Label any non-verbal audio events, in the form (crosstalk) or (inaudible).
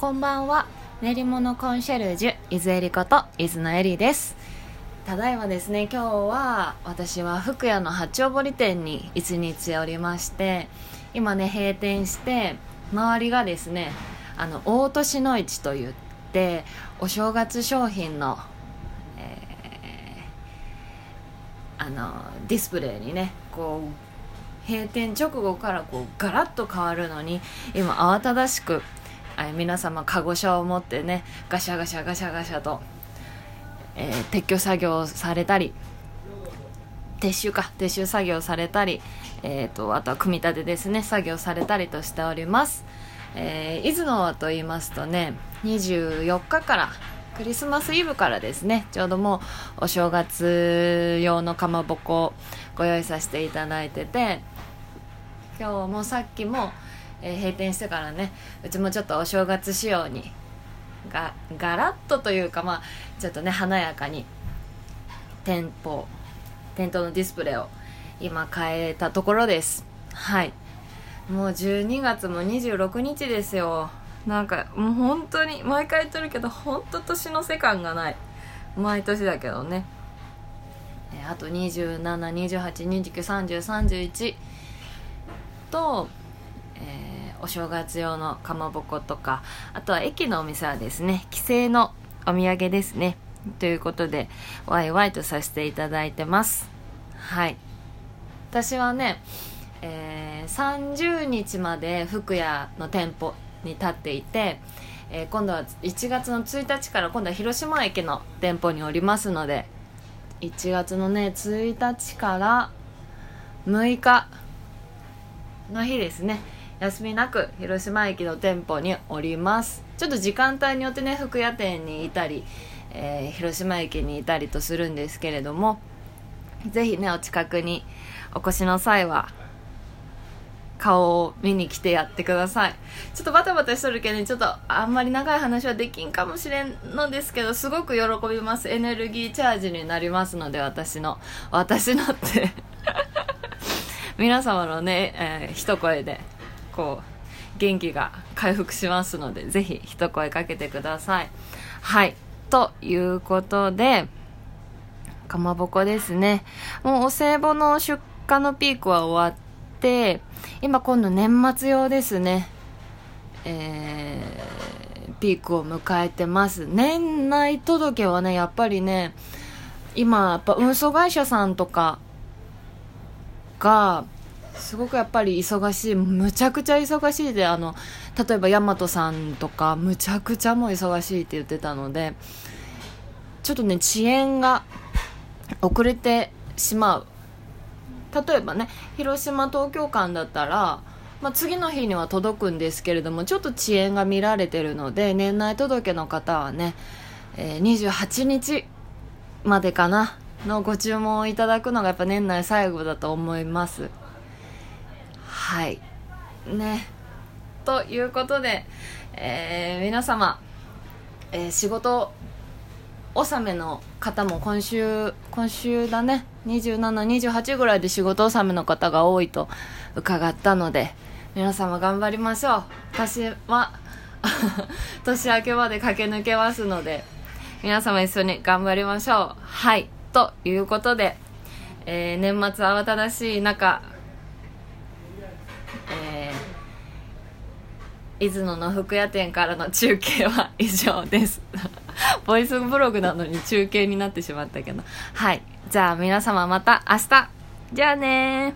こんばんは。練り物コンシェルジュ伊豆えりこと伊豆のえりです。ただいまですね今日は私は福屋の八丁堀店に一日おりまして今ね閉店して周りがですねあの大年の市といってお正月商品の、えー、あのディスプレイにねこう閉店直後からこうガラッと変わるのに今慌ただしく皆様かご車を持ってねガシャガシャガシャガシャと、えー、撤去作業をされたり撤収か撤収作業されたり、えーと、あとは組み立てですね作業されたりとしております、えー、伊豆のはと言いますとね24日からクリスマスイブからですねちょうどもうお正月用のかまぼこをご用意させていただいてて今日もさっきもえー、閉店してからねうちもちょっとお正月仕様にがガラッとというかまあちょっとね華やかに店舗店頭のディスプレイを今変えたところです。はい。もう12月も26日ですよ。なんかもう本当に毎回言ってるけど本当年の瀬感がない。毎年だけどね。あと2728293031とえー、お正月用のかまぼことかあとは駅のお店はですね帰省のお土産ですねということでワイワイとさせていただいてます。はい。私はね、えー、30日まで福屋の店舗に立っていて、えー、今度は1月の1日から今度は広島駅の店舗におりますので1月のね1日から6日の日ですね。休みなく広島駅の店舗におります。ちょっと時間帯によってね福屋店にいたり、えー、広島駅にいたりとするんですけれどもぜひねお近くにお越しの際は顔を見に来てやってください。ちょっとバタバタしとるけど、ね、ちょっとあんまり長い話はできんかもしれんのですけどすごく喜びます。エネルギーチャージになりますので私の私のって。(laughs) 皆様のね、えー、一声でこう元気が回復しますのでぜひ一声かけてください。はい。ということでかまぼこですね。もうお歳暮の出荷のピークは終わって今今度年末用ですね。えー、ピークを迎えてます。年内届はねやっぱりね今やっぱ運送会社さんとかがすごくやっぱり忙しいむちゃくちゃ忙しいであの例えば大和さんとかむちゃくちゃもう忙しいって言ってたのでちょっとね遅延が遅れてしまう。例えばね広島東京間だったら、まあ、次の日には届くんですけれどもちょっと遅延が見られてるので年内届の方はね、えー、28日までかなのご注文をいただくのがやっぱ年内最後だと思います。はい。ね。ということで、えー、皆様、えー、仕事納めの方も今週今週だね。2728ぐらいで仕事納めの方が多いと伺ったので皆様頑張りましょう。私は (laughs) 年明けまで駆け抜けますので皆様一緒に頑張りましょう。はい。ということで、えー、年末慌ただしい中伊豆野の服屋店からの中継は以上です。(laughs) ボイスブログなのに中継になってしまったけど。はい。じゃあ皆様また明日。じゃあね